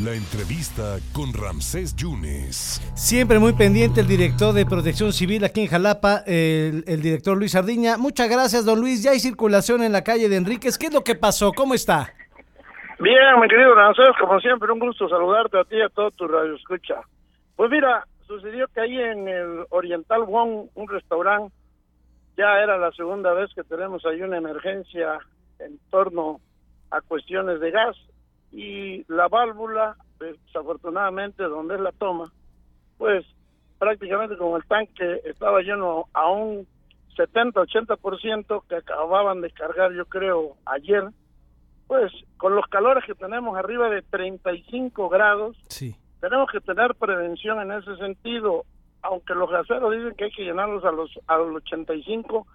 La entrevista con Ramsés Yunes. Siempre muy pendiente el director de Protección Civil aquí en Jalapa, el, el, director Luis Sardiña. Muchas gracias, don Luis. Ya hay circulación en la calle de Enríquez. ¿Qué es lo que pasó? ¿Cómo está? Bien, mi querido Ramsés, como siempre, un gusto saludarte a ti y a todo tu radio escucha. Pues mira, sucedió que ahí en el Oriental One, un restaurante, ya era la segunda vez que tenemos ahí una emergencia en torno a cuestiones de gas y la válvula, desafortunadamente, donde es la toma, pues prácticamente como el tanque estaba lleno a un 70-80% que acababan de cargar, yo creo, ayer, pues con los calores que tenemos arriba de 35 grados, sí. tenemos que tener prevención en ese sentido. Aunque los gaseros dicen que hay que llenarlos a los, a los 85,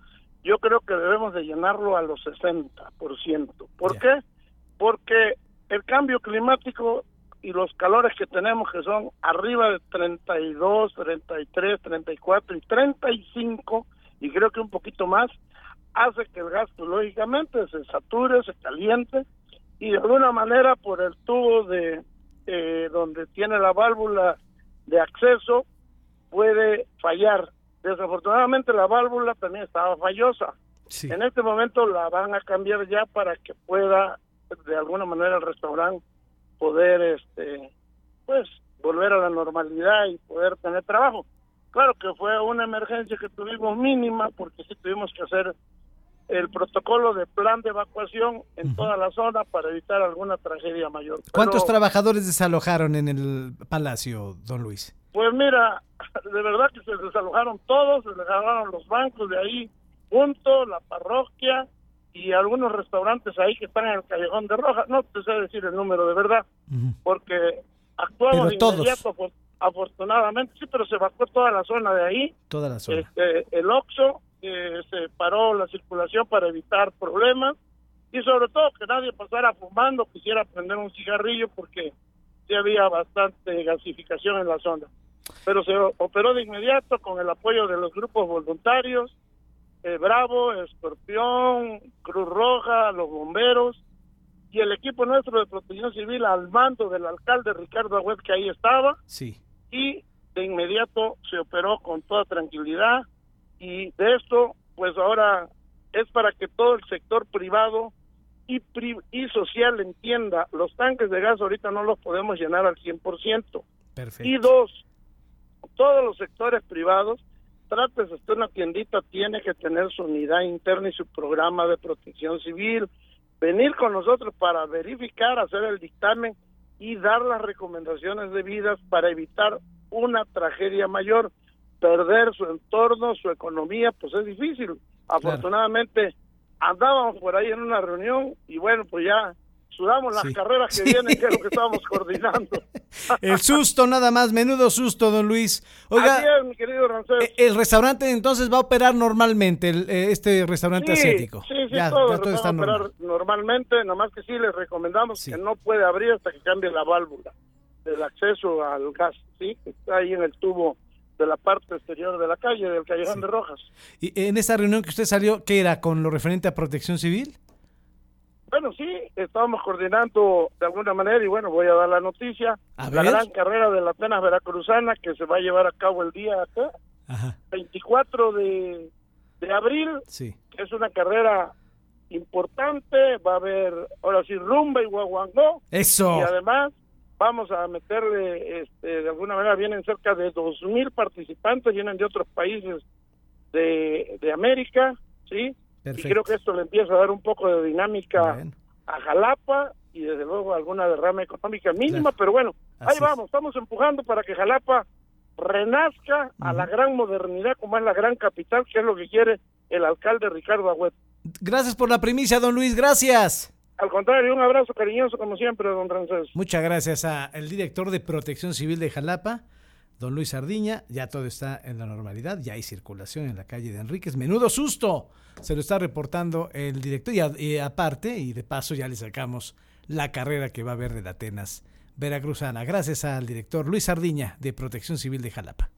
yo creo que debemos de llenarlo a los 60%. ¿Por Ya. qué? Porque el cambio climático y los calores que tenemos que son arriba de 32, 33, 34 y 35 y creo que un poquito más hace que el gas lógicamente se sature, se caliente y de alguna manera por el tubo de eh, donde tiene la válvula de acceso puede fallar. Desafortunadamente la válvula también estaba fallosa. Sí. En este momento la van a cambiar ya para que pueda de alguna manera el restaurante poder este pues volver a la normalidad y poder tener trabajo. Claro que fue una emergencia que tuvimos mínima porque sí tuvimos que hacer el protocolo de plan de evacuación en toda la zona para evitar alguna tragedia mayor. ¿Cuántos Pero, trabajadores desalojaron en el palacio, don Luis? Pues mira, de verdad que se desalojaron todos, se desalojaron los bancos de ahí junto, la parroquia y algunos restaurantes ahí que están en el Callejón de Rojas. No te sé decir el número de verdad, porque actuamos de inmediato, afor- afortunadamente, sí, pero se evacuó toda la zona de ahí. Toda la zona. Este, el Oxxo eh, se paró la circulación para evitar problemas y sobre todo que nadie pasara fumando, quisiera prender un cigarrillo porque sí había bastante gasificación en la zona. Pero se operó de inmediato con el apoyo de los grupos voluntarios, eh, Bravo, Escorpión, Cruz Roja, los bomberos y el equipo nuestro de protección civil al mando del alcalde Ricardo Agüed que ahí estaba Sí. y de inmediato se operó con toda tranquilidad y de esto pues ahora es para que todo el sector privado y, pri- y social entienda, los tanques de gas ahorita no los podemos llenar al 100%. Perfecto. Y dos, todos los sectores privados, trates de una tiendita, tiene que tener su unidad interna y su programa de protección civil, venir con nosotros para verificar, hacer el dictamen y dar las recomendaciones debidas para evitar una tragedia mayor, perder su entorno, su economía, pues es difícil. Afortunadamente andábamos por ahí en una reunión y bueno, pues ya sudamos las Sí. carreras que Sí. vienen, que es lo que estábamos coordinando. El susto nada más, menudo susto, don Luis. Oiga, mi querido Rancés. eh, el restaurante entonces va a operar normalmente, el, eh, este restaurante Sí, asiático. Sí, sí, ya, todo, ya todo va está a operar normal. normalmente, nada más que sí les recomendamos que no puede abrir hasta que cambie la válvula del acceso al gas, ¿sí? Está ahí en el tubo de la parte exterior de la calle, del Callejón de Rojas. Y en esa reunión que usted salió, ¿qué era? ¿Con lo referente a protección civil? Bueno, sí, estábamos coordinando de alguna manera y bueno, voy a dar la noticia. A la ver. gran carrera de la Atenas Veracruzana que se va a llevar a cabo el día acá, Ajá, 24 de, de abril, sí. es una carrera importante, va a haber ahora sí rumba y guaguangó. Eso. y además vamos a meterle este, de alguna manera vienen cerca de dos mil participantes vienen de otros países de, de América sí Perfecto. y creo que esto le empieza a dar un poco de dinámica a Jalapa y desde luego alguna derrama económica mínima Claro. pero bueno Así ahí vamos estamos empujando para que Jalapa renazca a la gran modernidad como es la gran capital que es lo que quiere el alcalde Ricardo Agüet Gracias por la primicia, don Luis. Gracias. al contrario un abrazo cariñoso como siempre don Francés Muchas gracias al director de Protección Civil de Jalapa, don Luis Sardiña. Ya todo está en la normalidad, ya hay circulación en la calle de Enríquez. Menudo susto, se lo está reportando el director y, aparte, y de paso ya le sacamos la carrera que va a haber de Atenas Veracruzana. Gracias al director Luis Sardiña de Protección Civil de Jalapa.